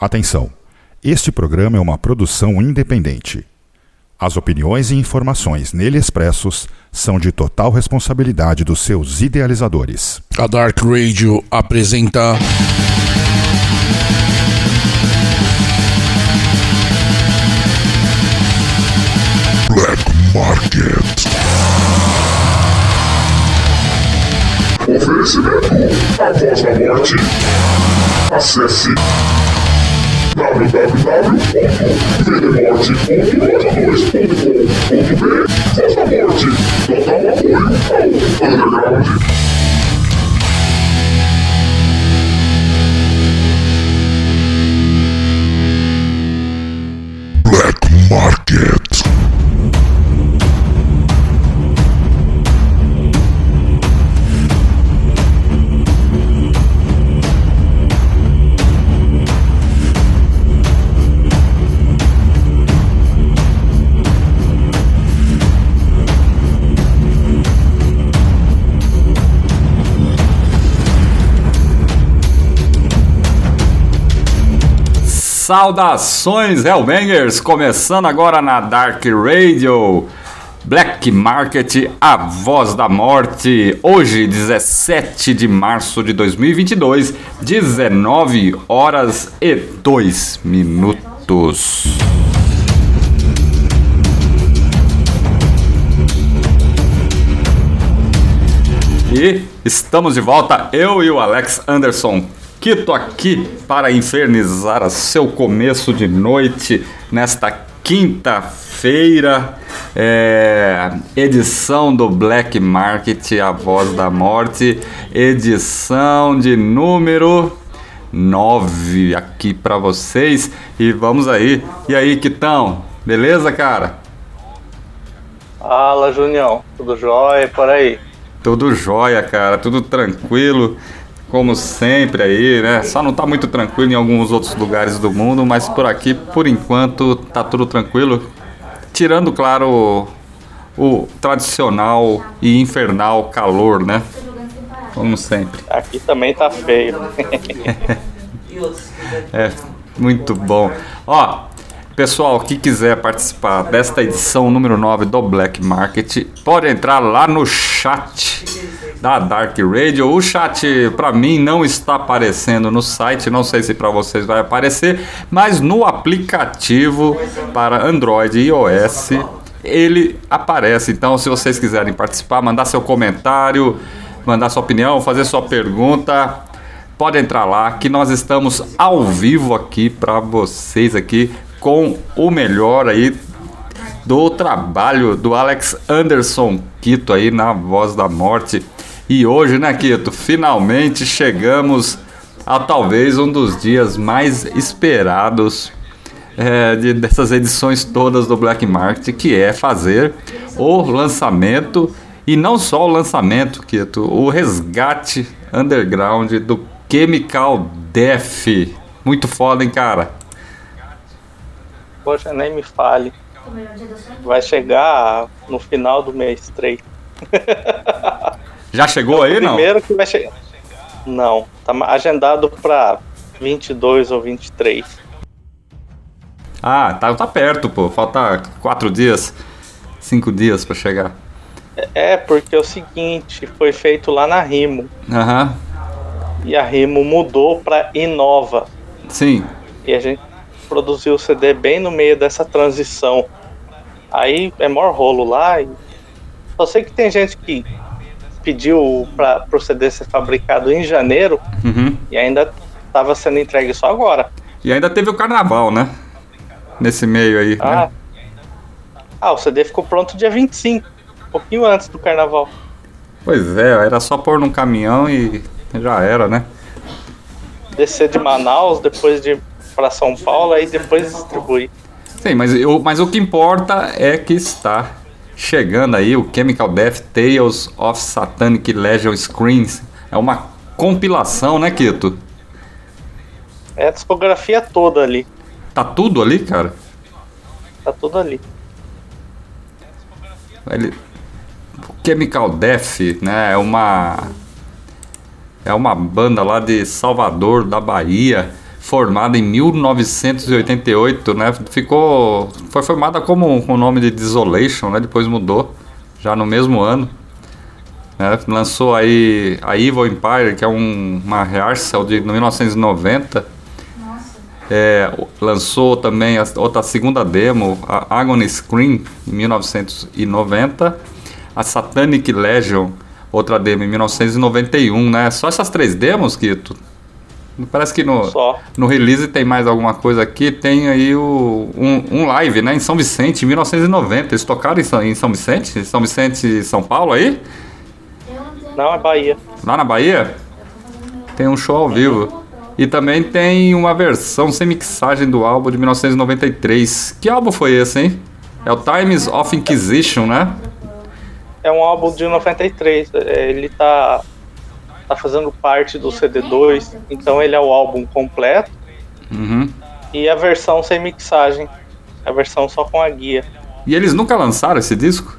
Atenção! Este programa é uma produção independente. As opiniões e informações nele expressos são de total responsabilidade dos seus idealizadores. A Dark Radio apresenta. Black Market. Oferecimento A Voz da Morte. Acesse Voz da Morte. Total apoio ao Underground. Black Market. Saudações Hellbangers! Começando agora na Dark Radio. Black Market, a voz da morte. Hoje, 17 de março de 2022, 19 horas e 2 minutos. E estamos de volta, eu e o Alex Anderson Quito aqui para infernizar seu começo de noite nesta quinta-feira, é, edição do Black Market, a voz da morte, edição de número 9 aqui para vocês. E vamos aí. E aí, Quitão, beleza, cara? Fala, Junião, tudo jóia? Por aí? Tudo jóia, cara, tudo tranquilo como sempre aí, né? Só não tá muito tranquilo em alguns outros lugares do mundo, mas por aqui, por enquanto, tá tudo tranquilo. Tirando, claro, o, o tradicional e infernal calor, né? Como sempre. Aqui também tá feio. É, muito bom. Ó, pessoal que quiser participar desta edição número 9 do Black Market, pode entrar lá no chat da Dark Radio. O chat para mim não está aparecendo no site, não sei se para vocês vai aparecer, mas no aplicativo para Android e iOS ele aparece. Então, se vocês quiserem participar, mandar seu comentário, mandar sua opinião, fazer sua pergunta, pode entrar lá que nós estamos ao vivo aqui para vocês aqui com o melhor aí do trabalho do Alex Anderson Quito aí na Voz da Morte. E hoje, né, Quito, finalmente chegamos a talvez um dos dias mais esperados é, de, dessas edições todas do Black Market, que é fazer o lançamento e não só o lançamento, Quito, o resgate underground do Chemical Death. Muito foda, hein, cara? Poxa, nem me fale. Vai chegar no final do mês 3. Já chegou aí, não? Primeiro que vai chegar. Não, tá agendado pra 22 ou 23. Ah, tá, tá perto, pô. Falta quatro dias, cinco dias pra chegar. É, porque é o seguinte, foi feito lá na Rimo. Aham, E a Rimo mudou pra Inova. sim. E a gente produziu o CD bem no meio dessa transição. Aí é maior rolo lá. E... Só sei que tem gente que pediu para o CD ser fabricado em janeiro Uhum. e ainda estava sendo entregue só agora. E ainda teve o carnaval, né? Nesse meio aí, Ah, né? ah, o CD ficou pronto dia 25, um pouquinho antes do carnaval. Pois é, era só pôr num caminhão e já era, né? Descer de Manaus, depois de para São Paulo, aí depois distribuir. Sim, mas, eu, mas o que importa é que está chegando aí o Chemical Death Tales of Satanic Legion Screens. É uma compilação, né, Quito? É a discografia toda ali. Tá tudo ali, cara? Tá tudo ali. Ele, o Chemical Death, né, é uma é uma banda lá de Salvador, da Bahia, formada em 1988, né? Ficou, foi formada como com o nome de Desolation, né? Depois mudou, já no mesmo ano. né? Lançou aí a Evil Empire, que é um, uma rehearsal de 1990. É, lançou também a, outra segunda demo, a Agony Scream, em 1990. A Satanic Legion, outra demo em 1991, né? Só essas três demos, Kito? Parece que no, Só. no release tem mais alguma coisa aqui. Tem aí o, um, um live, né? Em São Vicente, em 1990. Eles tocaram em São, em São Vicente? São Vicente, São Paulo aí? Não, é Bahia. Lá na Bahia? Tem um show ao vivo. E também tem uma versão sem mixagem do álbum de 1993. Que álbum foi esse, hein? É o Times of Inquisition, né? É um álbum de 93. é, Ele tá, tá fazendo parte do CD2. Então ele é o álbum completo. Uhum. E a versão sem mixagem. A versão só com a guia. E eles nunca lançaram esse disco?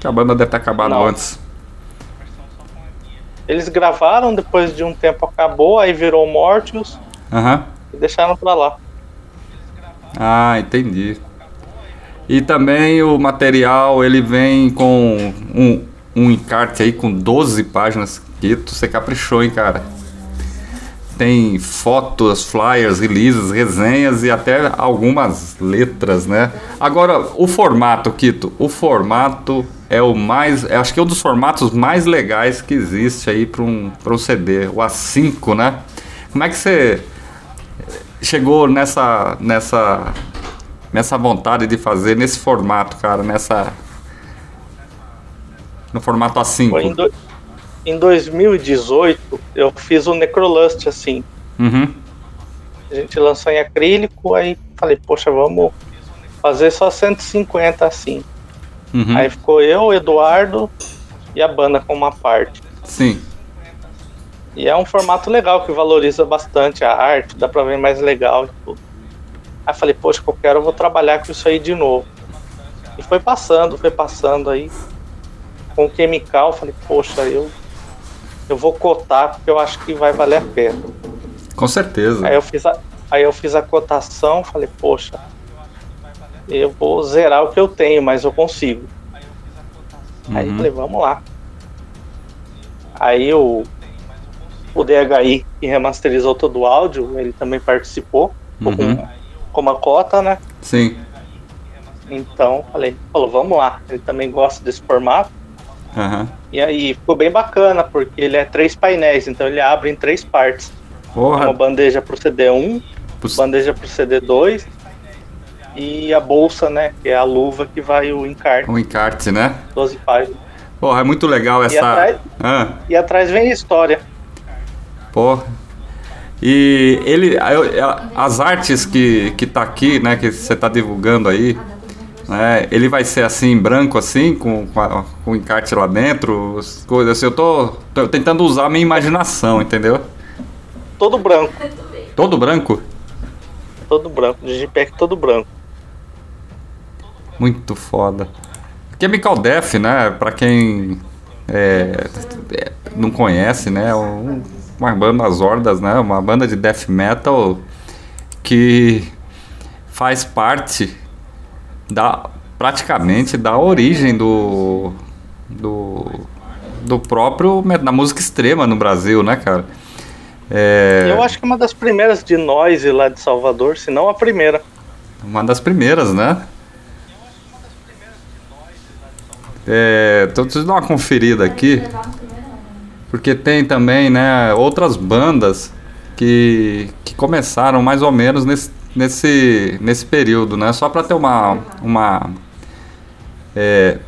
Que a banda deve ter acabado Não. antes. Eles gravaram, depois de um tempo acabou, aí virou Mortius Aham. e deixaram pra lá. Ah, entendi. E também o material ele vem com um, um encarte aí com 12 páginas. Que você caprichou, hein, cara? Tem fotos, flyers, releases, resenhas e até algumas letras, né? Agora, o formato, Kito, o formato é o mais. é, Acho que é um dos formatos mais legais que existe aí para um, um CD, o A5, né? Como é que você chegou nessa nessa nessa vontade de fazer nesse formato, cara, nessa no formato Foi em, A5. do- em 2018, eu fiz o Necrolust assim. Uhum. A gente lançou em acrílico, aí falei, poxa, vamos fazer só 150 assim. Uhum. Aí ficou eu, o Eduardo e a banda com uma parte. Sim. E é um formato legal que valoriza bastante a arte, dá pra ver mais legal e tudo. Aí falei, poxa, qualquer hora eu vou trabalhar com isso aí de novo. E foi passando, foi passando aí. Com o Chemical, falei, poxa, eu, eu vou cotar porque eu acho que vai valer a pena. Com certeza. Aí eu fiz a, aí eu fiz a cotação, falei, poxa, eu vou zerar o que eu tenho, mas eu consigo. Aí Uhum. falei, vamos lá. Aí o, o DHI, que remasterizou todo o áudio, ele também participou, Uhum. com, com uma cota, né? Sim. Então, falei, falou, vamos lá. Ele também gosta desse formato. Aham. E aí ficou bem bacana, porque ele é três painéis, então ele abre em três partes. Uma Porra. bandeja pro CD1, Pus- bandeja pro CD2 e a bolsa, né? Que é a luva que vai o encarte, Um encarte, né? 12 páginas. Porra, é muito legal essa. atrás? Ah, E atrás vem a história. porra. E ele. As artes que, que tá aqui, né? Que você tá divulgando aí. Né, ele vai ser assim, branco assim, com, com, a- com o encarte lá dentro, as coisas assim. Eu tô, tô tentando usar a minha imaginação, entendeu? Todo branco, Todo branco? todo branco, digipack todo branco. Muito foda. Chemical Death, né? Pra quem é, é, não conhece, né? um- uma banda das hordas, né? Uma banda de death metal que faz parte da praticamente da origem do do, do próprio da música extrema no Brasil, né, cara? É, Eu acho que é uma das primeiras de noise lá de Salvador, se não a primeira. Uma das primeiras, né? É, então eu dar uma conferida aqui, porque tem também, né, outras bandas que, que começaram mais ou menos nesse, nesse, nesse período, né? Só para ter uma, uma é,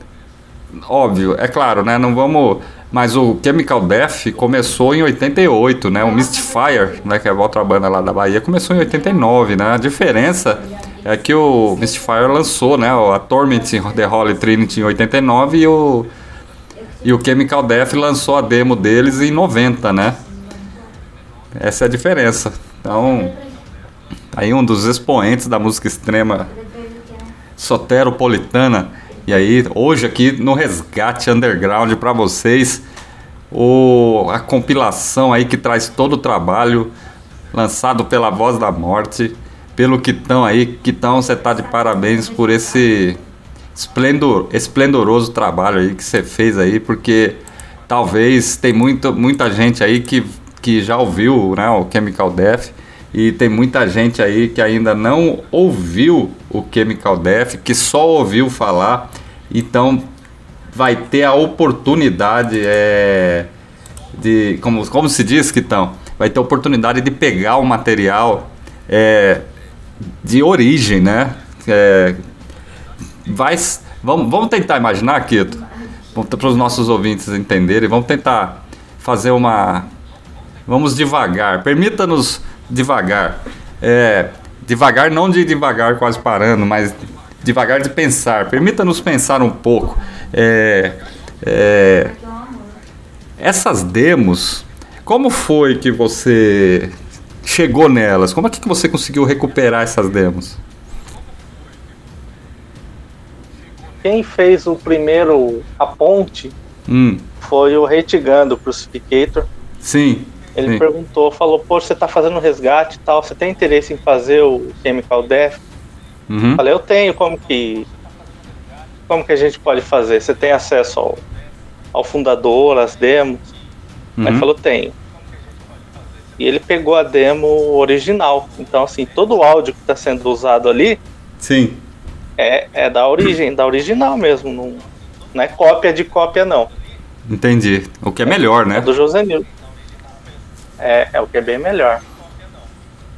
óbvio, é claro, né? Não vamos. Mas o Chemical Death começou em 88, né? O Mystifier, né? Que é a outra banda lá da Bahia, começou em 89, né? A diferença é que o Mystifier lançou, né? A Torment The Holy Trinity em 89 e o, e o Chemical Death lançou a demo deles em 90, né? Essa é a diferença. Então, aí um dos expoentes da música extrema soteropolitana. E aí, hoje aqui no Resgate Underground para vocês, o, a compilação aí que traz todo o trabalho lançado pela Voz da Morte. Pelo Quitão aí, Quitão, você tá de parabéns por esse esplendor, esplendoroso trabalho aí que você fez aí, porque talvez tem muito, muita gente aí que, que já ouviu né, o Chemical Death e tem muita gente aí que ainda não ouviu o Chemical Death, que só ouviu falar, então vai ter a oportunidade é, de, como, como se diz, Quitão, vai ter a oportunidade de pegar o material é, de origem, né? É, vai, vamos, vamos tentar imaginar, Quito, para os nossos ouvintes entenderem, vamos tentar fazer uma. Vamos devagar, permita-nos devagar. É, devagar, não de devagar quase parando, mas devagar de pensar. Permita-nos pensar um pouco. É, é, essas demos, como foi que você chegou nelas? Como é que você conseguiu recuperar essas demos? Quem fez o primeiro, a ponte, Hum, foi o Reitigando, o Crucificator. sim. Ele sim. perguntou, falou, pô, você tá fazendo resgate e tal, você tem interesse em fazer o Chemical Death? Uhum. Falei, eu tenho, como que. Como que a gente pode fazer? Você tem acesso ao, ao fundador, às demos? Aí Uhum. falou, tenho. E ele pegou a demo original. Então, assim, todo o áudio que está sendo usado ali Sim. é, é da origem, da original mesmo. Não, não é cópia de cópia, não. Entendi. O que é melhor, né? É do José Nilton. É, é o que é bem melhor.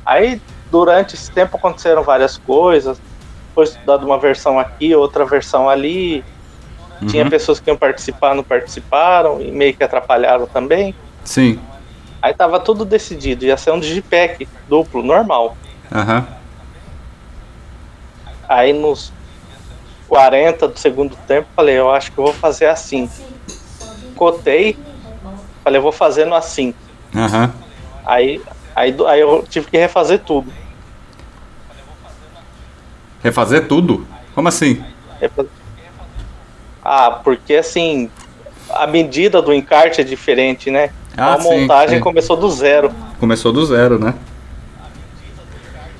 Aí, durante esse tempo, aconteceram várias coisas. Foi estudada uma versão aqui, outra versão ali. Tinha Uhum. pessoas que iam participar, não participaram, e meio que atrapalharam também. Sim. Aí tava tudo decidido, ia ser um digipack duplo, normal. Aham. Aí nos 40 do segundo tempo, falei, eu acho que eu vou fazer assim. Cotei, falei, eu vou fazendo assim. Aham. Aí, aí, aí eu tive que refazer tudo. Refazer tudo? Como assim? Ah, porque assim, a medida do encarte é diferente, né? Ah, a sim, montagem sim. começou do zero. Começou do zero, né?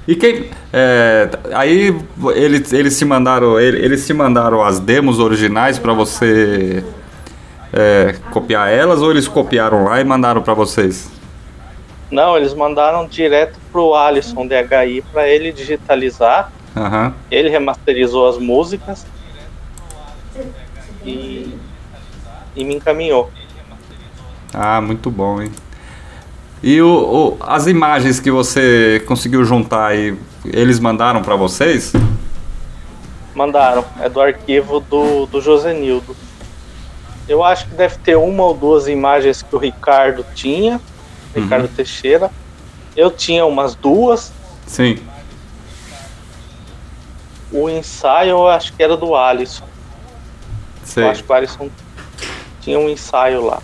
E quem. é, aí eles, eles te mandaram. ele- Eles te mandaram as demos originais pra você é, copiar elas ou eles copiaram lá e mandaram pra vocês? Não, eles mandaram direto pro Alisson DHI para ele digitalizar. Aham. Ele remasterizou as músicas e, e me encaminhou. Ah, muito bom, hein? E o, o- as imagens que você conseguiu juntar aí, eles mandaram pra vocês? Mandaram, é do arquivo do, do Josenildo. Eu acho que deve ter uma ou duas imagens que o Ricardo tinha, Ricardo Teixeira. Eu tinha umas duas. Sim. O ensaio eu acho que era do Alisson. Sei. Eu acho que o Alisson tinha um ensaio lá.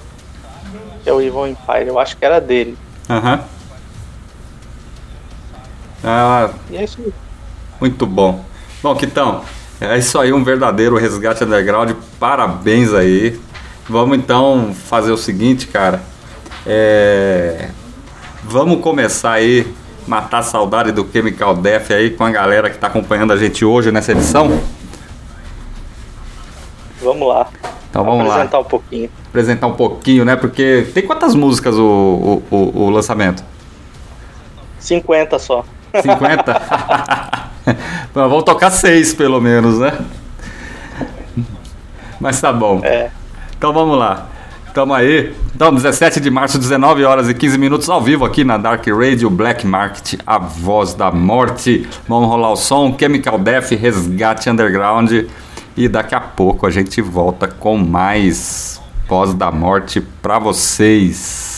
Que é o Evil Empire. Eu acho que era dele. Aham. Ah, E é isso aí. Muito bom. Bom, Quitão, é isso aí, um verdadeiro resgate underground. Parabéns aí. Vamos então fazer o seguinte, cara. É... Vamos começar aí, matar a saudade do Chemical Death aí com a galera que está acompanhando a gente hoje nessa edição. Vamos lá. Então vamos lá, apresentar um pouquinho. apresentar um pouquinho, né? Porque tem quantas músicas o, o, o- o lançamento? 50 só. 50? Bom, Vamos tocar seis pelo menos, né? Mas tá bom. É. Então vamos lá. Tamo aí. Então, 17 de março, 19 horas e 15 minutos ao vivo aqui na Dark Radio Black Market, a voz da morte. Vamos rolar o som, Chemical Death, Resgate Underground. E daqui a pouco a gente volta com mais voz da morte pra vocês.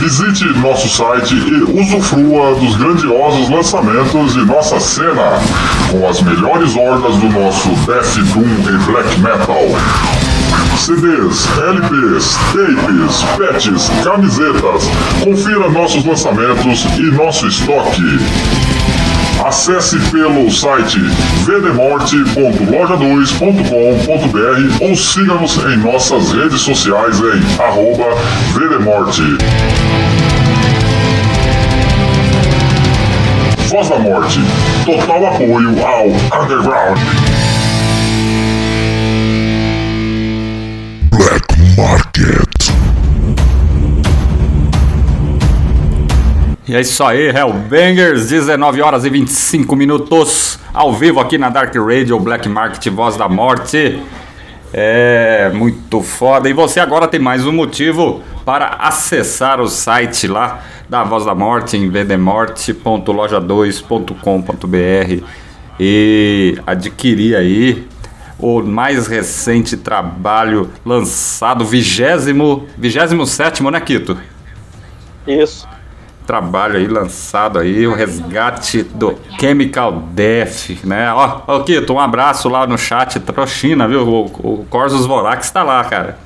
Visite nosso site e usufrua dos grandiosos lançamentos de nossa cena, com as melhores hordas do nosso Death Doom e Black Metal. CDs, LPs, tapes, patches, camisetas. Confira nossos lançamentos e nosso estoque. Acesse pelo site vdemorte.loja2.com.br ou siga-nos em nossas redes sociais em arroba vdemorte. Voz da Morte. Total apoio ao Underground. Black Market. E é isso aí, Hellbangers, 19 horas e 25 minutos, ao vivo aqui na Dark Radio, Black Market, Voz da Morte. É muito foda. E você agora tem mais um motivo para acessar o site lá da Voz da Morte em vdemorte.loja2.com.br e adquirir aí o mais recente trabalho lançado, vigésimo, vigésimo sétimo, né, Quito? Isso. Trabalho aí lançado aí, o resgate do Chemical Death, né? Ó, ó Kito, um abraço lá no chat Trouxina, viu? O, o Corsos Vorax tá lá, cara.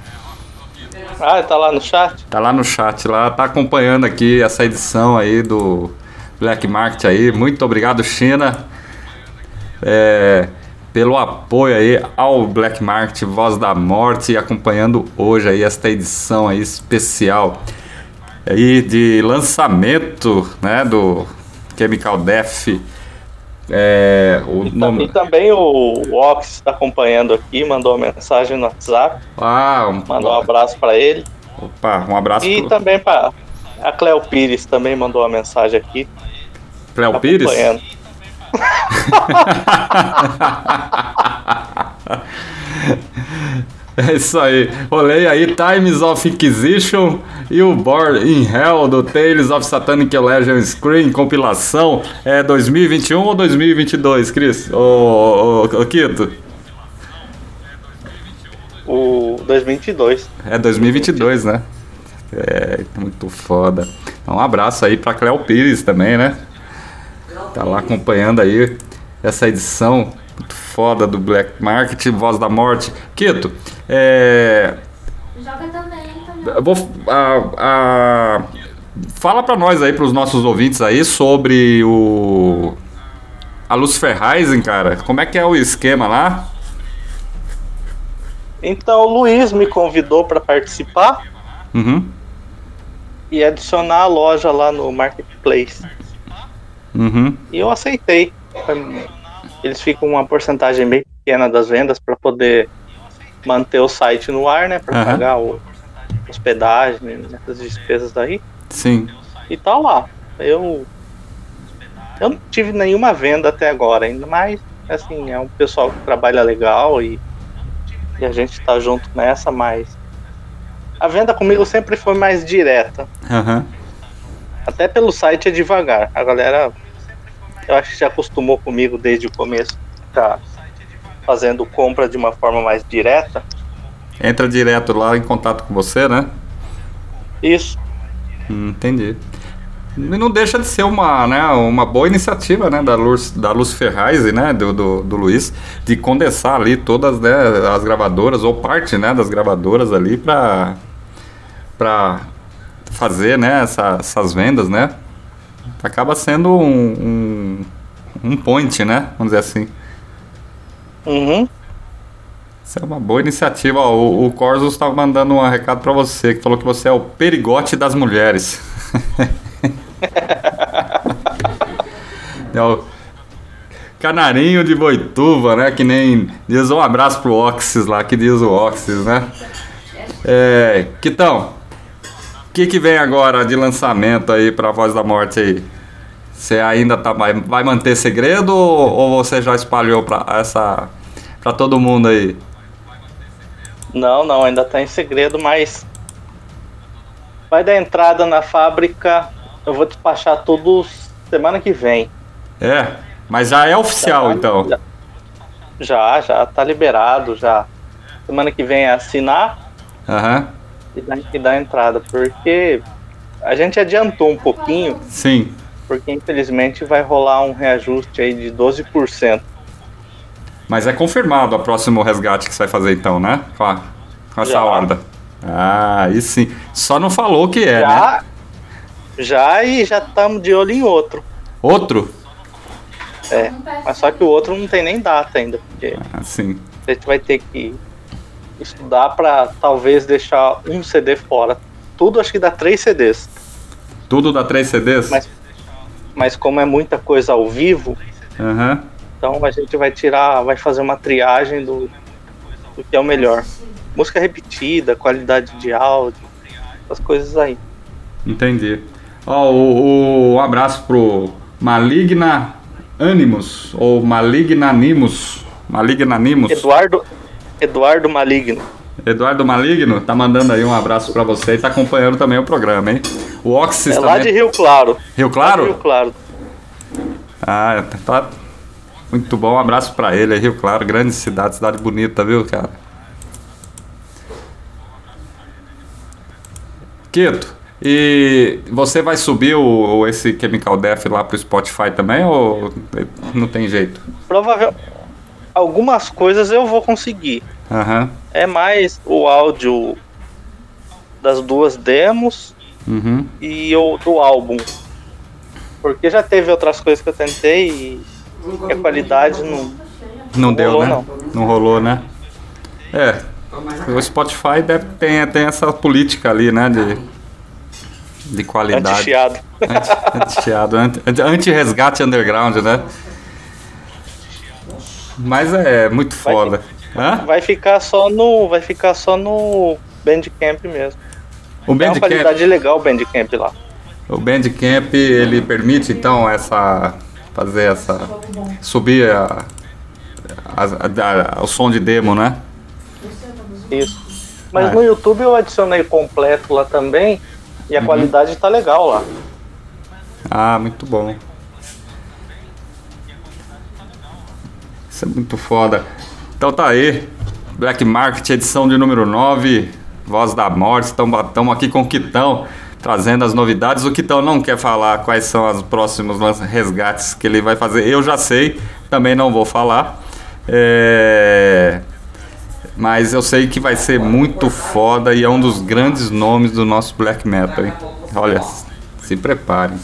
Ah, tá lá no chat? Tá lá no chat, lá, tá acompanhando aqui essa edição aí do Black Market aí. Muito obrigado, China, é, pelo apoio aí ao Black Market Voz da Morte, acompanhando hoje aí esta edição aí especial aí de lançamento, né, do Chemical Death. É, o E nome... também o Ox está acompanhando aqui, mandou uma mensagem no WhatsApp, Ah, um, mandou um abraço para ele. opa, um abraço E pro também para a Cleo Pires também mandou uma mensagem aqui. Cléo Pires. É isso aí. Rolei aí Times of Inquisition e o Born in Hell do Tales of Satanic Legion Screen compilação. É 2021 ou 2022, Cris? Ô, ô, ô, ô, Quito? O 2022. É 2022, né? É, muito foda. Um abraço aí pra Cléo Pires também, né? Tá lá acompanhando aí essa edição muito foda do Black Market, Voz da Morte. Quito, é, Joga também, também. eu vou, a, a- fala pra nós aí, pros nossos ouvintes aí, sobre o. A Lucifer Rising, cara. Como é que é o esquema lá? Então o Luiz me convidou para participar Uhum. e adicionar a loja lá no Marketplace. Uhum. E eu aceitei. Foi- Eles ficam uma porcentagem bem pequena das vendas para poder manter o site no ar, né? Para Aham. pagar o hospedagem, essas despesas daí. Sim. E tá lá. Eu eu não tive nenhuma venda até agora, ainda mais assim, é um pessoal que trabalha legal e, e a gente tá junto nessa, mas a venda comigo sempre foi mais direta. Aham. Até pelo site é devagar. A galera, eu acho que já acostumou comigo desde o começo, tá fazendo compra de uma forma mais direta. Entra direto lá em contato com você, né? Isso. Hum, entendi. E não deixa de ser uma, né, uma boa iniciativa né, da, Luz, da Luz Ferraz, né, do, do, do Luiz, de condensar ali todas né, as gravadoras, ou parte né, das gravadoras ali para para fazer né, essa- essas vendas, né? Acaba sendo um, um, um point, né? Vamos dizer assim. Uhum. Isso é uma boa iniciativa. Ó, o, o Corsos estava mandando um recado para você, que falou que você é o perigote das mulheres. é o canarinho de Boituva, né? Que nem diz um abraço pro Oxys lá, que diz o Oxys, né? É, Quitão, o que, que vem agora de lançamento aí pra Voz da Morte aí? Você ainda tá, vai, vai manter segredo ou, ou você já espalhou pra, essa, pra todo mundo aí? Não, não, ainda tá em segredo, mas vai dar entrada na fábrica. Eu vou despachar tudo semana que vem. É, mas já é oficial Já- então. já- Já, tá liberado, já. Semana que vem é assinar Aham, e dar, e dar entrada, porque a gente adiantou um pouquinho, sim. Porque infelizmente vai rolar um reajuste aí de 12%. Mas é confirmado o próximo resgate que você vai fazer então, né? Com, a, com essa Já. horda. Ah, aí sim. Só não falou que é, né? já, já e já estamos de olho em outro. Outro? É, mas só que o outro não tem nem data ainda, porque Ah, sim. a gente vai ter que estudar para talvez deixar um CD fora. Tudo acho que dá três CDs, Tudo dá três CDs? mas, mas como é muita coisa ao vivo, Aham. então a gente vai tirar, vai fazer uma triagem do, do que é o melhor. Música repetida, qualidade de áudio, essas coisas aí. Entendi. Ó, o, o- um abraço pro Maligna Animus, ou Maligna Animus. Maligna Animus. Eduardo, Eduardo Maligno. Eduardo Maligno tá mandando aí um abraço pra você e tá acompanhando também o programa, hein? O Oxys É lá também. de Rio Claro. Rio Lá de Claro? Rio Claro. Ah, tá. Muito bom, um abraço pra ele, Rio Claro, grande cidade, cidade bonita, viu, cara? Quito, e você vai subir o, o- esse Chemical Death lá pro Spotify também ou não tem jeito? Provavelmente algumas coisas eu vou conseguir. Aham. É mais o áudio das duas demos Uhum. e o do álbum. Porque já teve outras coisas que eu tentei e a qualidade não. Não deu, rolou, né? Não. rolou, né? É. O Spotify deve, tem, tem essa política ali, né? De, de qualidade. Anti-chiado. Anti- Anti-chiado, anti- anti- anti-resgate underground, né? Mas é muito foda. Hã? Vai ficar só no. Vai ficar só no Bandcamp mesmo. O É uma Bandcamp, qualidade legal o Bandcamp lá. o Bandcamp, ele permite então essa fazer essa subir a, a- a- a- o som de demo, né? Isso. Mas Ah. no YouTube eu adicionei completo lá também e a Uhum. qualidade tá legal lá. Ah, muito bom. Isso é muito foda. Então tá aí. Black Market, edição de número 9. Voz da Morte. Estamos aqui com o Quitão, trazendo as novidades. O Quitão não quer falar quais são os próximos resgates que ele vai fazer. Eu já sei, também não vou falar. É... Mas eu sei que vai ser muito foda e é um dos grandes nomes do nosso black metal, hein? Olha, se preparem.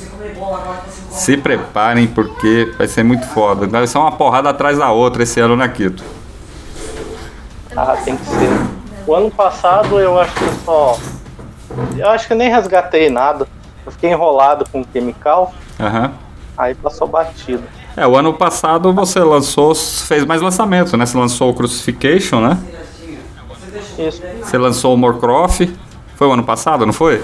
Se preparem porque vai ser muito foda. Vai ser uma porrada atrás da outra esse ano, né, Quito? Ah, tem que ser. O ano passado eu acho que eu só. Eu acho que eu nem resgatei nada. Eu fiquei enrolado com o Chemical, Aham. aí passou batido. É, o ano passado você lançou, fez mais lançamentos, né? Você lançou o Crucifixion, né? Isso. Você lançou o Morcroft. Foi o ano passado, não foi?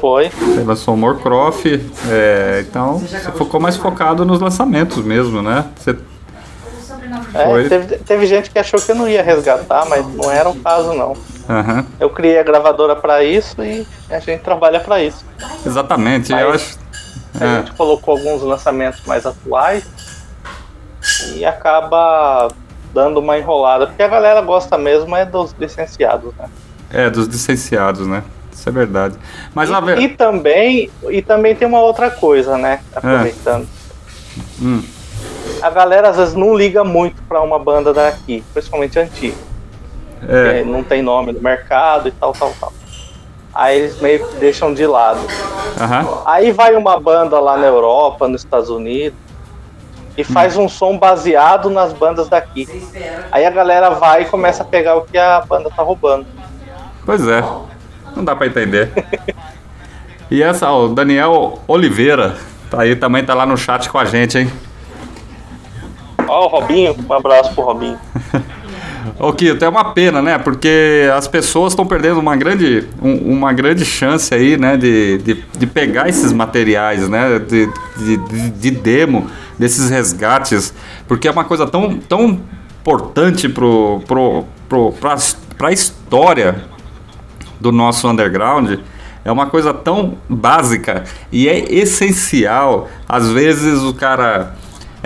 Foi. Você lançou o Morcroft. É, então você ficou mais focado nos lançamentos mesmo, né? Você É, teve, teve gente que achou que eu não ia resgatar, mas não era o caso não. Aham. Eu criei a gravadora pra isso e a gente trabalha pra isso. Exatamente, eu Mas- acho. A É, gente colocou alguns lançamentos mais atuais e acaba dando uma enrolada, porque a galera gosta mesmo é dos licenciados, né? é, dos licenciados, né? Isso é verdade. Mas E, ver... e também e também tem uma outra coisa, né? Aproveitando. Hum. A galera às vezes não liga muito pra uma banda daqui, principalmente antiga. É, não tem nome no mercado e tal, tal, tal. Aí eles meio que deixam de lado. aham. Aí vai uma banda lá na Europa, nos Estados Unidos, e faz um som baseado nas bandas daqui. Aí a galera vai e começa a pegar o que a banda tá roubando. Pois é. Não dá pra entender. E essa, ó, o Daniel Oliveira, tá aí, também tá lá no chat com a gente, hein? Ó, o Robinho, um abraço pro Robinho. Ô Kito, é uma pena, né? Porque as pessoas estão perdendo uma grande, um- uma grande chance aí, né? De, de, de pegar esses materiais, né? De, de, de- de demo, desses resgates. Porque é uma coisa tão, tão importante pro, pro, pro, pra, pra história do nosso underground é uma coisa tão básica e é essencial. Às vezes o cara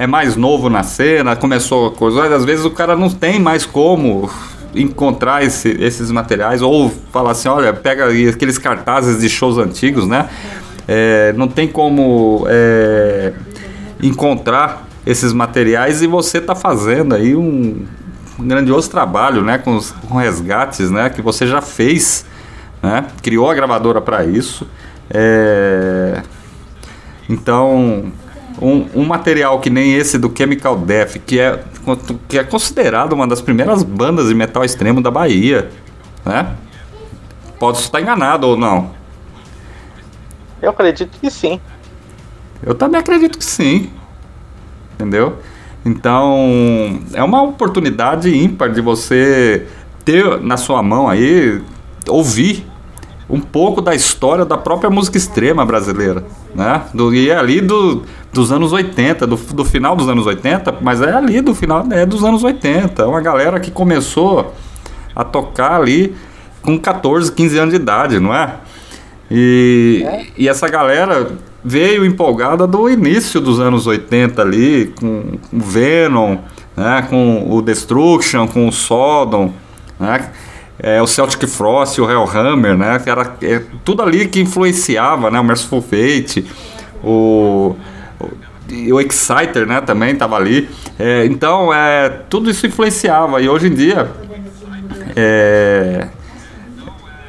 é mais novo na cena, começou a coisa, às vezes o cara não tem mais como encontrar esse- esses materiais ou falar assim, olha, pega aqueles cartazes de shows antigos, né? É, não tem como é, encontrar esses materiais e você está fazendo aí um, um grandioso trabalho, né, com, os, com resgates, né, que você já fez, né, criou a gravadora para isso. É, então, um, um material que nem esse do Chemical Death, que é, que é considerado uma das primeiras bandas de metal extremo da Bahia, né? Posso estar enganado ou não. Eu acredito que sim. Eu também acredito que sim. Entendeu? Então, é uma oportunidade ímpar de você ter na sua mão aí, ouvir um pouco da história da própria música extrema brasileira, né? Do, e é ali do, dos anos 80, do, do final dos anos 80, mas é ali do final é dos anos 80. É uma galera que começou a tocar ali com 14, 15 anos de idade, não é? E, e essa galera veio empolgada do início dos anos 80 ali, com o Venom, né, com o Destruction, com o Sodom, né, é, o Celtic Frost, o Hellhammer, né, era é, tudo ali que influenciava, né, o Merciful Fate, o, o, o Exciter, né, também estava ali. É, então, é, tudo isso influenciava e hoje em dia é,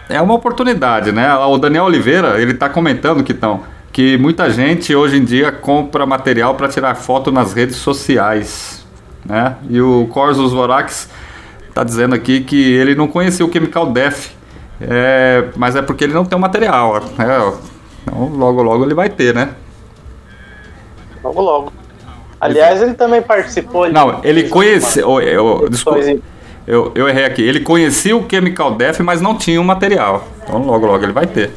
é uma oportunidade, né? O Daniel Oliveira, ele tá comentando que então, que muita gente hoje em dia compra material para tirar foto nas redes sociais, né? E o Corsos Vorax tá dizendo aqui que ele não conhecia o Chemical Death, é, mas é porque ele não tem o material, né? Então, logo logo ele vai ter, né? Logo, logo. Aliás, ele também participou. Não, ele conheceu. Eu, eu, desculpa, eu, eu errei aqui. Ele conhecia o Chemical Death, mas não tinha o material. Então logo logo ele vai ter.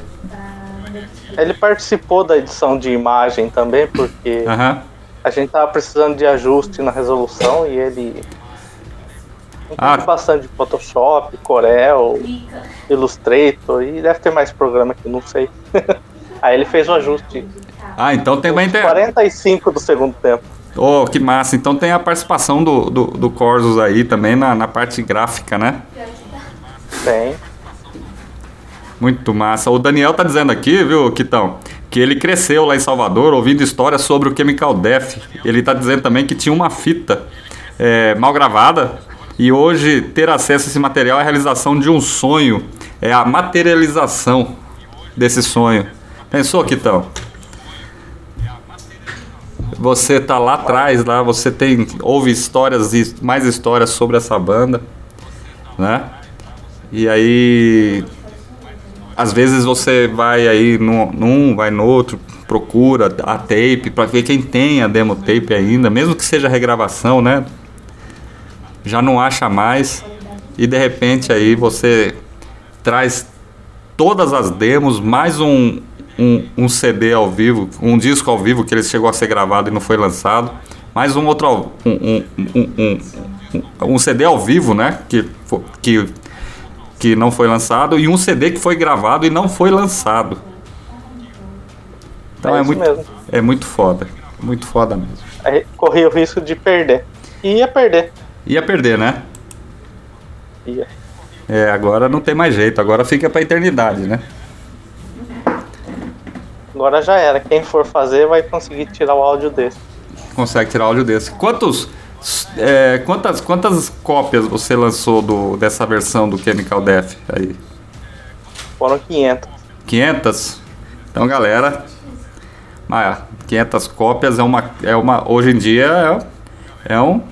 Ele participou da edição de imagem também, porque Aham. a gente tava precisando de ajuste na resolução e ele Ah. bastante de Photoshop, Corel, Illustrator e deve ter mais programa que eu não sei. Aí ele fez o ajuste. Ah, então tem também tem. 45 do segundo tempo. Oh, que massa. Então tem a participação do, do, do Corsos aí também na, na parte gráfica, né? Tem. Muito massa. O Daniel tá dizendo aqui, viu, Kitão, que ele cresceu lá em Salvador ouvindo histórias sobre o Chemical Death. Ele tá dizendo também que tinha uma fita é, mal gravada e hoje ter acesso a esse material é a realização de um sonho, é a materialização desse sonho. Pensou, Kitão? Você tá lá atrás, lá você tem ouve histórias e mais histórias sobre essa banda, né? E aí às vezes você vai aí num, num, vai no outro, procura a tape para ver quem tem a demo tape ainda, mesmo que seja regravação, né? Já não acha mais e de repente aí você traz todas as demos, mais um, um, um CD ao vivo, um disco ao vivo que ele chegou a ser gravado e não foi lançado, mais um outro um, um, um, um, CD ao vivo, né? Que, que que não foi lançado e um CD que foi gravado e não foi lançado. Então É é, isso muito mesmo. é muito foda, muito foda mesmo. Aí corria o risco de perder. E ia perder. Ia perder, né? Ia. É, agora não tem mais jeito, agora fica pra eternidade, né? Agora já era. Quem for fazer vai conseguir tirar o áudio desse. Consegue tirar áudio desse. Quantos é, quantas quantas cópias você lançou do, dessa versão do Chemical Death aí? Foram 500. 500? Então, galera, ah, 500 cópias é uma, é uma hoje em dia é, é um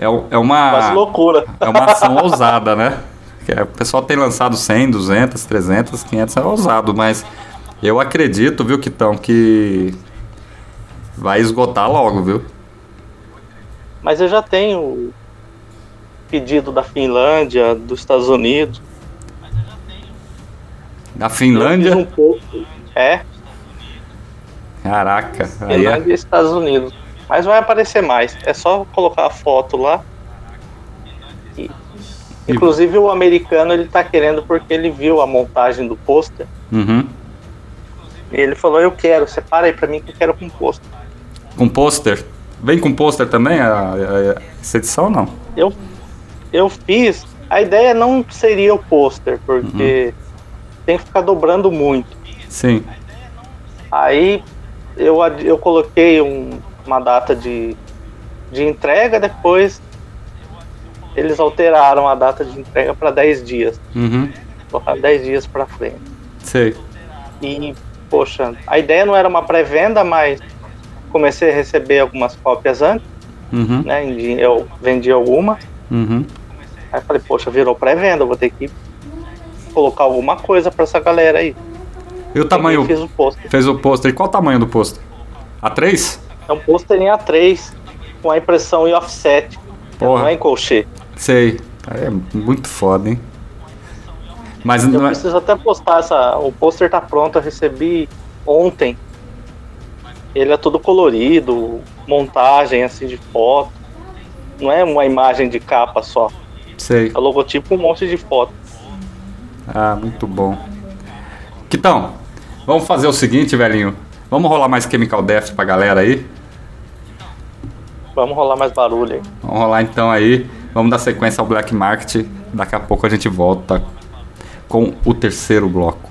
é, é uma Quase loucura. é uma ação ousada, né? Que é, O pessoal tem lançado 100, 200, 300, 500 é ousado, mas eu acredito, viu, Kitão, que vai esgotar logo, viu? Mas eu já tenho pedido da Finlândia, dos Estados Unidos. Da Eu fiz Finlândia? um pouco. É, Caraca. Aí é... Finlândia e Estados Unidos. Mas vai aparecer mais. É só colocar a foto lá. E- Inclusive o americano ele tá querendo porque ele viu a montagem do pôster. Uhum. E ele falou, eu quero, separa aí pra mim que eu quero com pôster. Com pôster. Vem com pôster também a, a- essa edição ou não? Eu, eu fiz. A ideia não seria o pôster, porque tem que ficar dobrando muito. Sim. Aí eu, eu coloquei um- uma data de, de entrega, depois eles alteraram a data de entrega para 10 dias. Uhum. Colocaram 10 dias para frente. Sei. E, poxa, a ideia não era uma pré-venda, mas comecei a receber algumas cópias antes, Uhum. né? Eu vendi alguma. Uhum. Aí falei, poxa, virou pré-venda, vou ter que colocar alguma coisa para essa galera aí. E o tamanho? E fiz o pôster. Fez o pôster. E qual o tamanho do pôster? A3? É um pôster em A3, com a impressão em offset. Porra. Não é em colchê. Sei. É muito foda, hein? Mas Eu não é... preciso até postar essa. O pôster tá pronto, eu recebi ontem. Ele é todo colorido, montagem assim de foto. Não é uma imagem de capa só. Sei. É logotipo um monte de foto. Ah, muito bom. Quitão, vamos fazer o seguinte, velhinho. Vamos rolar mais Chemical Death pra galera aí? Vamos rolar mais barulho aí. Vamos rolar então aí. Vamos dar sequência ao Black Market. Daqui a pouco a gente volta com o terceiro bloco.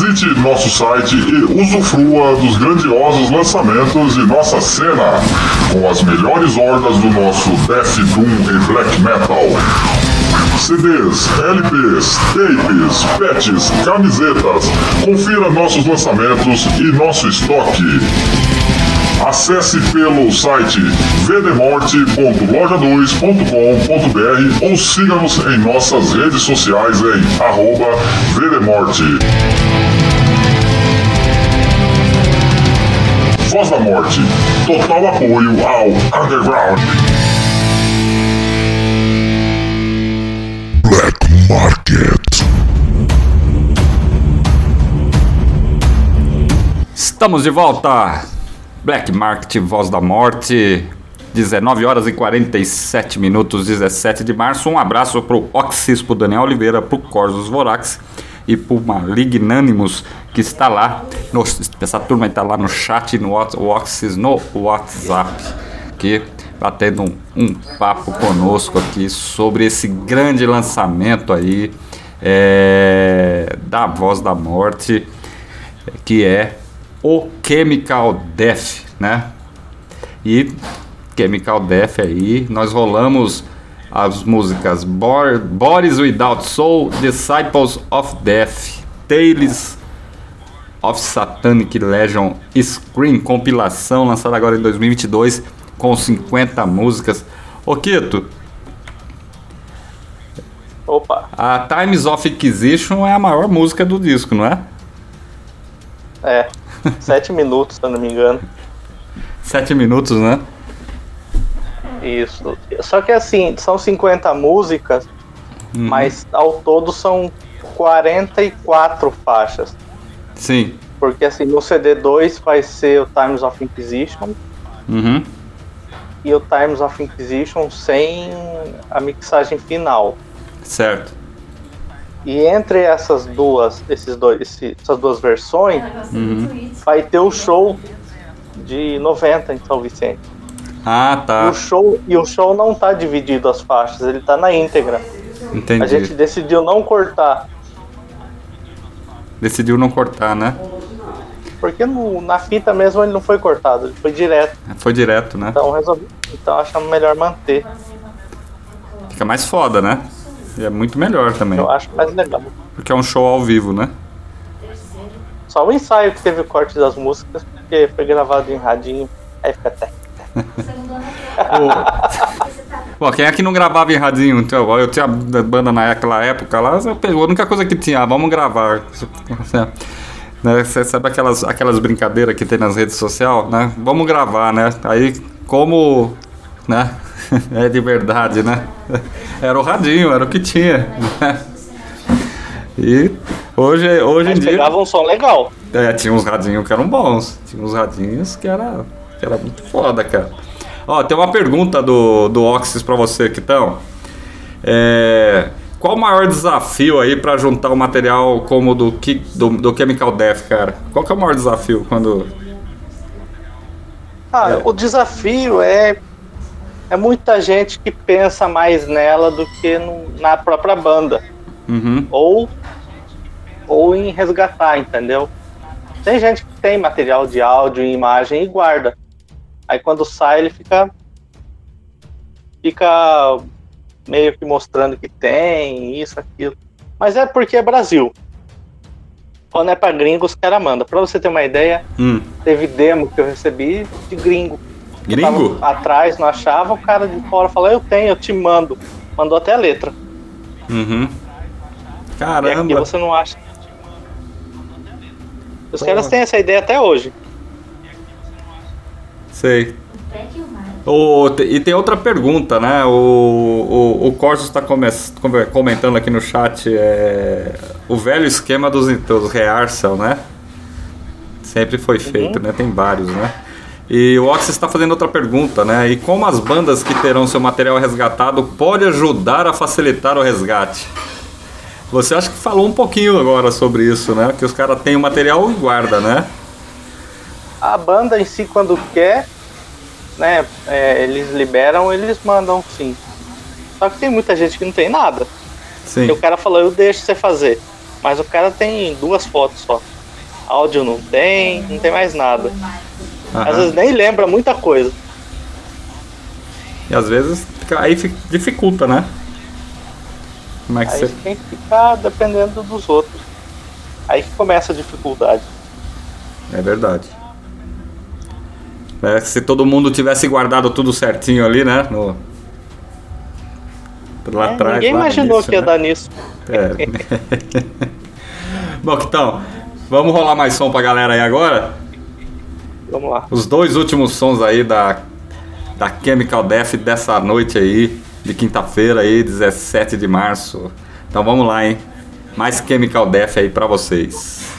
Visite nosso site e usufrua dos grandiosos lançamentos de nossa cena, com as melhores hordas do nosso Death Doom e Black Metal. CDs, LPs, tapes, patches, camisetas. Confira nossos lançamentos e nosso estoque. Acesse pelo site vdemorte.loja2.com.br ou siga-nos em nossas redes sociais em arroba vdemorte. Voz da Morte. Total apoio ao Underground. Black Market. Estamos de volta. Black Market, Voz da Morte. 19 horas e 47 minutos, 17 de março. Um abraço pro Oxis, pro Daniel Oliveira, pro Corsos Vorax e pro Malignânimos que está lá. No, essa turma está lá no chat, no Oxis, no WhatsApp. Que batendo um, um papo conosco aqui sobre esse grande lançamento aí é, da Voz da Morte que é o Chemical Death, né? E Chemical Death aí, nós rolamos as músicas Bor- Bodies Without Soul, Disciples of Death, Tales of Satanic Legion, Scream, compilação lançada agora em 2022 com 50 músicas. Ô Quito, Opa, a Times of Inquisition é a maior música do disco, não é? é. Sete minutos, se eu não me engano. Sete minutos, né? Isso. Só que assim, são 50 músicas, mas ao todo são 44 faixas. Sim. Porque assim, no CD2 vai ser o Times of Inquisition Uhum. e o Times of Inquisition sem a mixagem final. Certo. E entre essas duas, esses dois, esse- essas duas versões, vai ter o show de 90 em São Vicente. Ah, E tá. o show, e o show não tá dividido as faixas, ele tá na íntegra. Entendi. A gente decidiu não cortar, Decidiu não cortar, né? porque no- na fita mesmo ele não foi cortado, ele foi direto. Foi direto, né? Então resolvi, então achamos melhor manter. Fica mais foda, né? E é muito melhor também. Eu acho mais legal. Porque é um show ao vivo, né? Só o ensaio que teve o corte das músicas, porque foi gravado em radinho, aí fica até. Bom, quem é que não gravava em radinho? Então, eu tinha banda naquela época lá, a única coisa que tinha, ah, vamos gravar. Né, Você sabe aquelas, aquelas brincadeiras que tem nas redes sociais, né? Vamos gravar, né? Aí, como, né? É de verdade, né? Era o radinho, era o que tinha. Né? E hoje, hoje em dia. pegava um som legal. É, tinha uns radinhos que eram bons. Tinha uns radinhos que era, que era muito foda, cara. Ó, tem uma pergunta do, do Oxys pra você, Kitão. É, qual o maior desafio aí pra juntar um material como o do, do, do Chemical Death, cara? Qual que é o maior desafio quando... Ah, É. o desafio é é muita gente que pensa mais nela do que no- na própria banda Uhum, ou ou em resgatar, entendeu? Tem gente que tem material de áudio e imagem e guarda. Aí quando sai ele fica fica meio que mostrando que tem isso aquilo. Mas é porque é Brasil. Quando é pra gringo, os caras mandam. Pra você ter uma ideia, hum. teve demo que eu recebi de gringo. Gringo? Atrás, não achava, o cara de fora falou, eu tenho, eu te mando. Mandou até a letra. Uhum. E Caramba. você não acha. Os caras têm essa ideia até hoje. Sei. O, e tem outra pergunta, né? O, o, o Corsos está comentando aqui no chat é, o velho esquema dos, dos rehearsal, né? Sempre foi feito, né? Tem vários, né? E o Ox está fazendo outra pergunta, né? E como as bandas que terão seu material resgatado pode ajudar a facilitar o resgate? Você acha que falou um pouquinho agora sobre isso, né? Que os caras têm o material e guarda, né? A banda em si, quando quer, né, é, eles liberam, eles mandam sim. Só que tem muita gente que não tem nada. Sim. E o cara falou, eu deixo você fazer. Mas o cara tem duas fotos só. Áudio não tem, não tem mais nada. Às vezes nem lembra muita coisa. E às vezes aí fi- dificulta, né? Como é que Aí você. tem que ficar dependendo dos outros. Aí que começa a dificuldade. É verdade. É, se todo mundo tivesse guardado tudo certinho ali, né? No... Lá É, atrás. ninguém lá no imaginou que ia né? dar nisso. É. Bom, então, vamos rolar mais som pra galera aí agora? Vamos lá. Os dois últimos sons aí da, da Chemical Death dessa noite aí, de quinta-feira aí, 17 de março. Então vamos lá, hein? Mais Chemical Death aí pra vocês.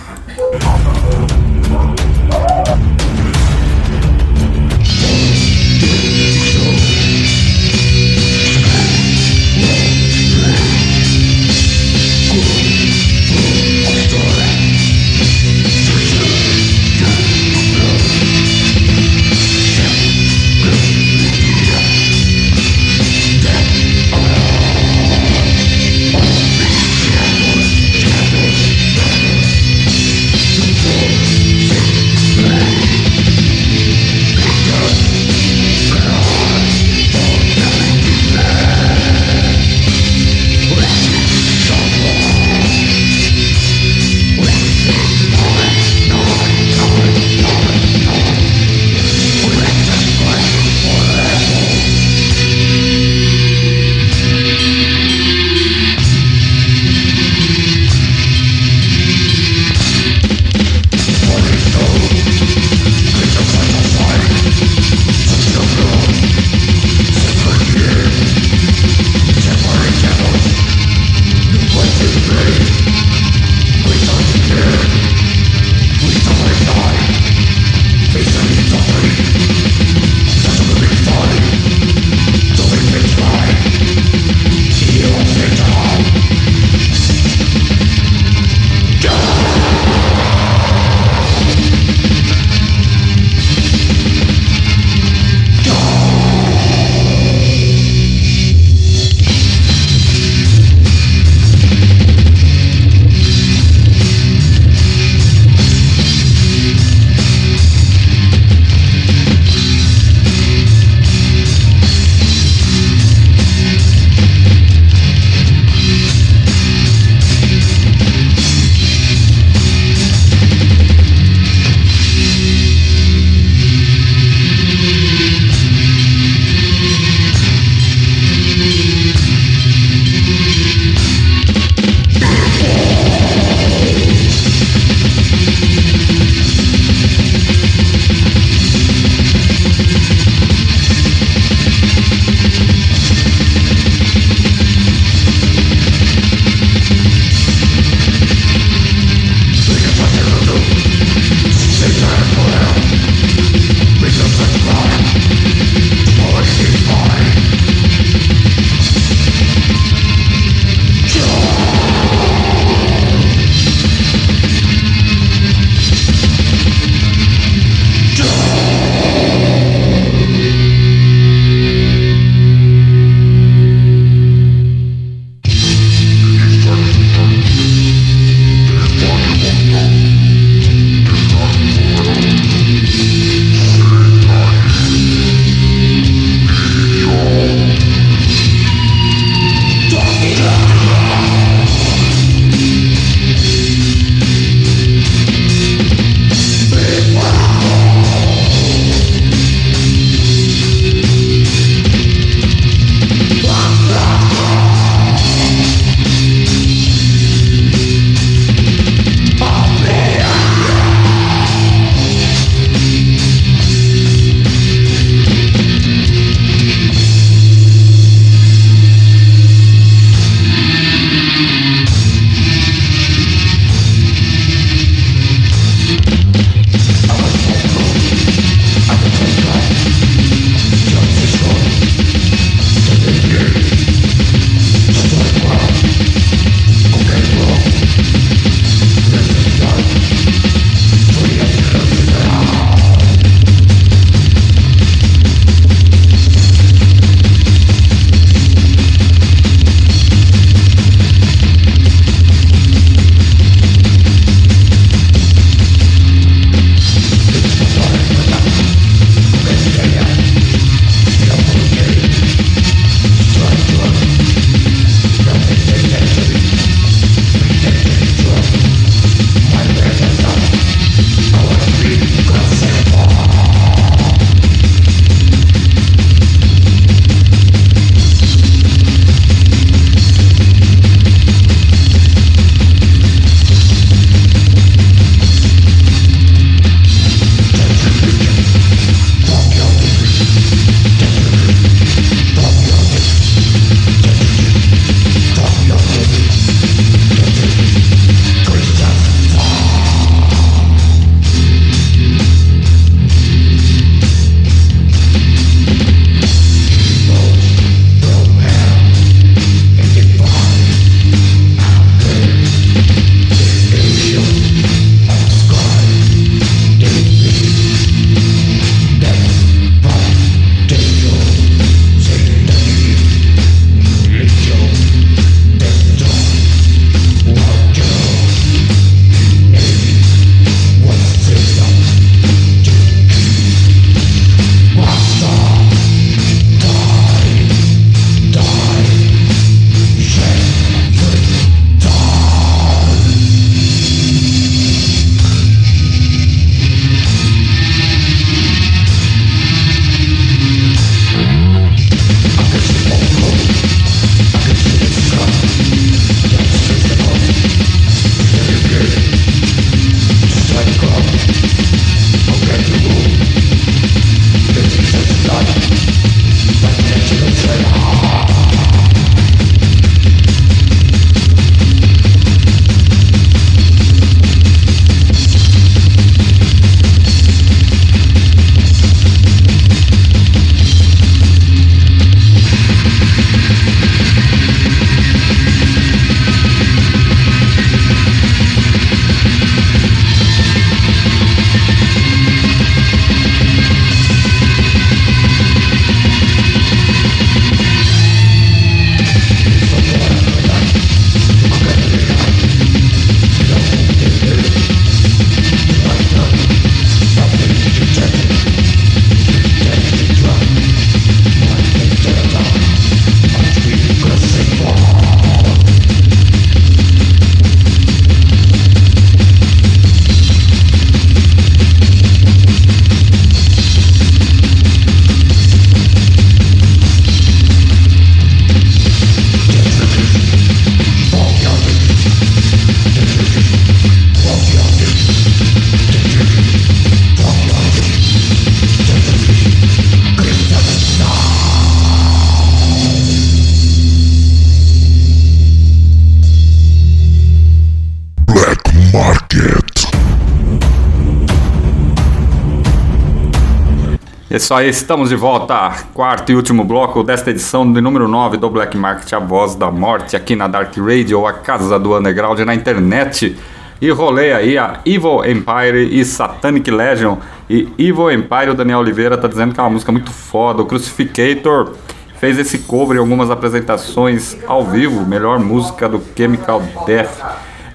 Isso aí, estamos de volta. Quarto e último bloco desta edição de número 9 do Black Market, a voz da morte, aqui na Dark Radio, a casa do underground na internet. E rolei aí a Evil Empire e Satanic Legion. E Evil Empire, o Daniel Oliveira tá dizendo que é uma música muito foda. O Crucificator fez esse cover em algumas apresentações ao vivo, melhor música do Chemical Death.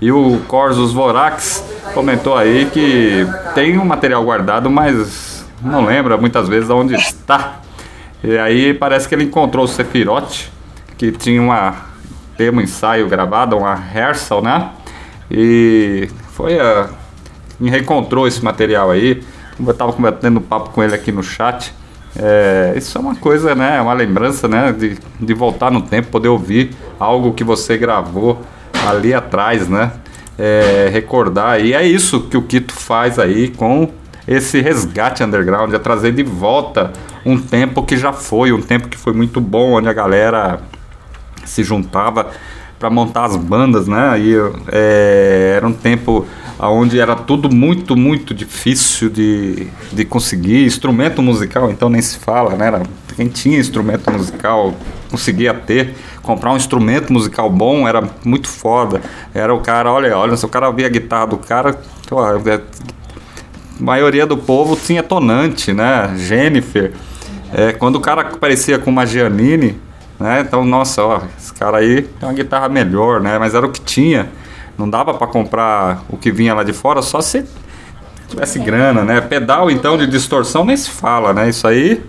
E o Corsus Vorax comentou aí que tem um material guardado, mas não lembra muitas vezes onde está. E aí parece que ele encontrou o Sephiroth, que tinha uma demo ensaio gravado, uma rehearsal, né? E foi a. Reencontrou esse material aí. Eu estava cometendo papo com ele aqui no chat. É, isso é uma coisa, né? É uma lembrança, né? De, de voltar no tempo, poder ouvir algo que você gravou ali atrás, né? É, recordar. E é isso que o Quito faz aí com esse resgate underground, é trazer de volta um tempo que já foi, um tempo que foi muito bom, onde a galera se juntava para montar as bandas, né? E é, era um tempo onde era tudo muito, muito difícil de, de conseguir. Instrumento musical, então nem se fala, né? Era, quem tinha instrumento musical conseguia ter. Comprar um instrumento musical bom era muito foda. Era o cara, olha, olha, se o cara via a guitarra do cara, a maioria do povo tinha tonante, né? Jennifer. É, quando o cara aparecia com uma Giannini, né? Então, nossa, ó, esse cara aí tem uma guitarra melhor, né? Mas era o que tinha. Não dava para comprar o que vinha lá de fora, só se tivesse grana, né? Pedal então de distorção nem se fala, né? Isso aí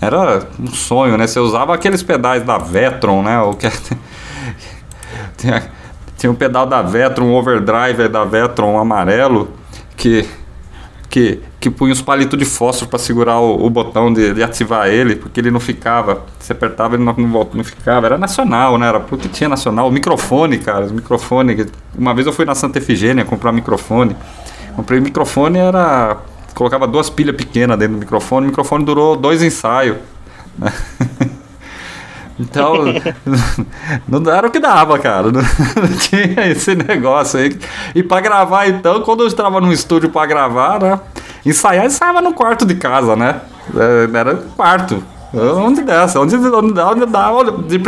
era um sonho, né? Você usava aqueles pedais da Vetron, né? O que tinha, tinha um pedal da Vetron, um overdrive da Vetron um amarelo que que, que punha os palitos de fósforo para segurar o, o botão de, de, ativar ele, porque ele não ficava. Você apertava ele não, não, não ficava. Era nacional, né? Era porque tinha nacional. O microfone, cara, microfone. Uma vez eu fui na Santa Efigênia comprar microfone. Comprei microfone, era. Colocava duas pilhas pequenas dentro do microfone, o microfone durou dois ensaios. Então, não era o que dava, cara. Não, não tinha esse negócio aí. E para gravar, então, quando eu estava no estúdio para gravar, né? Ensaiar, ensaiava no quarto de casa, né? É, era quarto. Onde dessa, onde, onde dá, onde dá, de,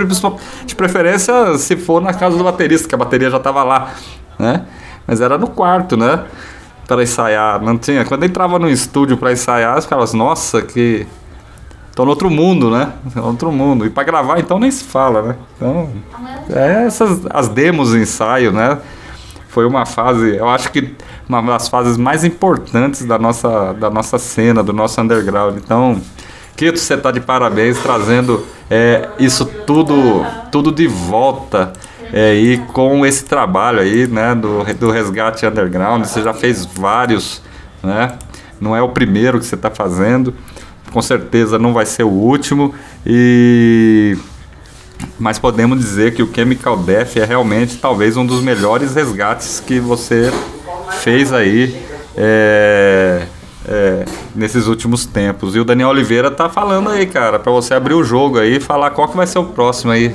de preferência se for na casa do baterista, que a bateria já estava lá, né? Mas era no quarto, né? Para ensaiar, não tinha. Quando entrava no estúdio para ensaiar, os caras, nossa, que Tô no outro mundo, né? No outro mundo. E para gravar, então, nem se fala, né? Então, é essas as demos ensaio, né? Foi uma fase, eu acho que uma das fases mais importantes da nossa, da nossa cena, do nosso underground. Então, Quito, você tá de parabéns trazendo é, isso tudo, tudo de volta. É, e com esse trabalho aí, né, do, do resgate underground, você já fez vários, né? Não é o primeiro que você está fazendo com certeza não vai ser o último e mas podemos dizer que o Chemical Death é realmente talvez um dos melhores resgates que você fez aí é, é, nesses últimos tempos. E o Daniel Oliveira tá falando aí, cara, para você abrir o jogo aí e falar qual que vai ser o próximo aí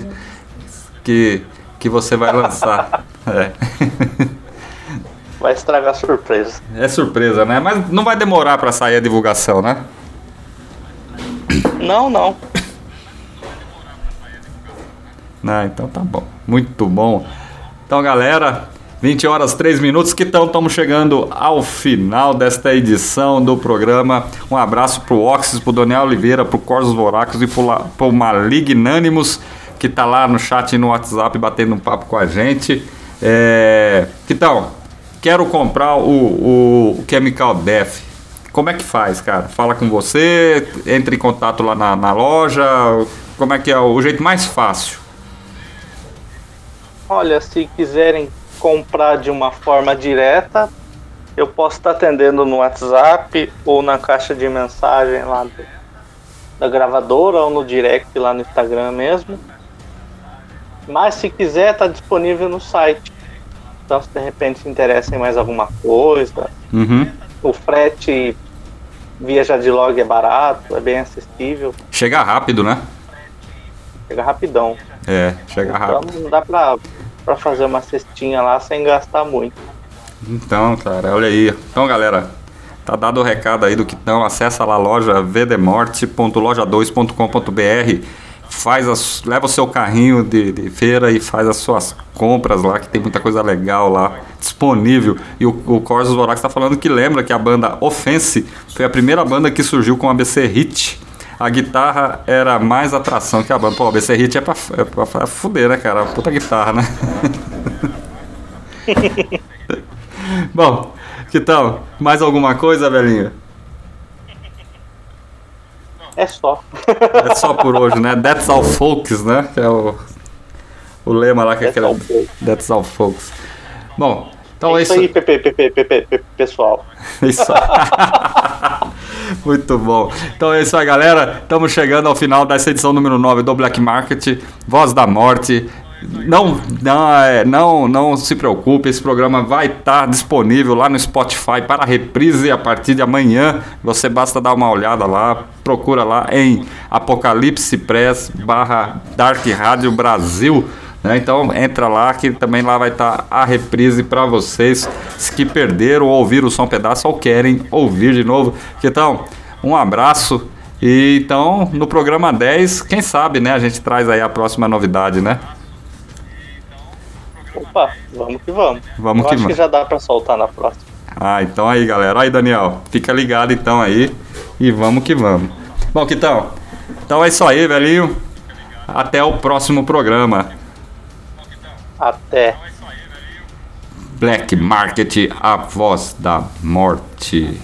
que, que você vai lançar. É. Vai estragar a surpresa. É surpresa, né? Mas não vai demorar para sair a divulgação, né? Não, não. Ah, então tá bom. Muito bom. Então, galera, 20 horas 3 minutos que então estamos chegando ao final desta edição do programa. Um abraço pro Oxys, pro Daniel Oliveira, pro Corsos Voracos e pro, pro Malignânimos, que tá lá no chat e no WhatsApp batendo um papo com a gente. É... Então, quero comprar o, o Chemical Death como é que faz, cara? Fala com você, entra em contato lá na, na loja. Como é que é o jeito mais fácil? Olha, se quiserem comprar de uma forma direta, eu posso estar atendendo no WhatsApp ou na caixa de mensagem lá do, da gravadora ou no direct lá no Instagram mesmo. Mas se quiser, está disponível no site. Então, se de repente se interessa em mais alguma coisa, uhum. o frete via Jadlog é barato, é bem acessível. Chega rápido, né? Chega rapidão. É, chega então, rápido. Então dá pra, pra fazer uma cestinha lá sem gastar muito. Então, cara, olha aí. Então, galera, Tá dado o recado aí do Quitão. Acessa lá a loja vdemorte.loja2.com.br. Faz as, leva o seu carrinho de, de, feira e faz as suas compras lá, que tem muita coisa legal lá disponível. E o, o Corsos Vorax está falando que lembra que a banda Offense foi a primeira banda que surgiu com a ABC Hit. A guitarra era mais atração que a banda. Pô, a ABC Hit é pra, é pra fuder, né, cara? Puta guitarra, né? Bom, que tal? Mais alguma coisa, velhinha? É só. é só por hoje, né? That's all folks, né? Que é o, o lema lá que é aquele. All That's all folks. Bom, então é isso. É isso aí, Pepe, Pepe, Pepe, pessoal. Isso. Muito bom. Então é isso aí, galera. Estamos chegando ao final dessa edição número 9 do Black Market, Voz da Morte. Não, não, é, não, não se preocupe, esse programa vai estar disponível lá no Spotify para reprise a partir de amanhã. Você basta dar uma olhada lá, procura lá em Apocalipse Press barra Dark Rádio Brasil. Né? Então entra lá que também lá vai estar a reprise para vocês que perderam ou ouviram o som pedaço ou querem ouvir de novo. Então, um abraço. E então, no programa 10, quem sabe, né, a gente traz aí a próxima novidade, né? Opa, vamos que vamos. Vamos Eu que acho vamos. que já dá pra soltar na próxima. Ah, então aí, galera. Aí, Daniel, fica ligado então aí e vamos que vamos. Bom, que tal? Então é isso aí, velhinho. Até o próximo programa. Até. Black Market, a voz da morte.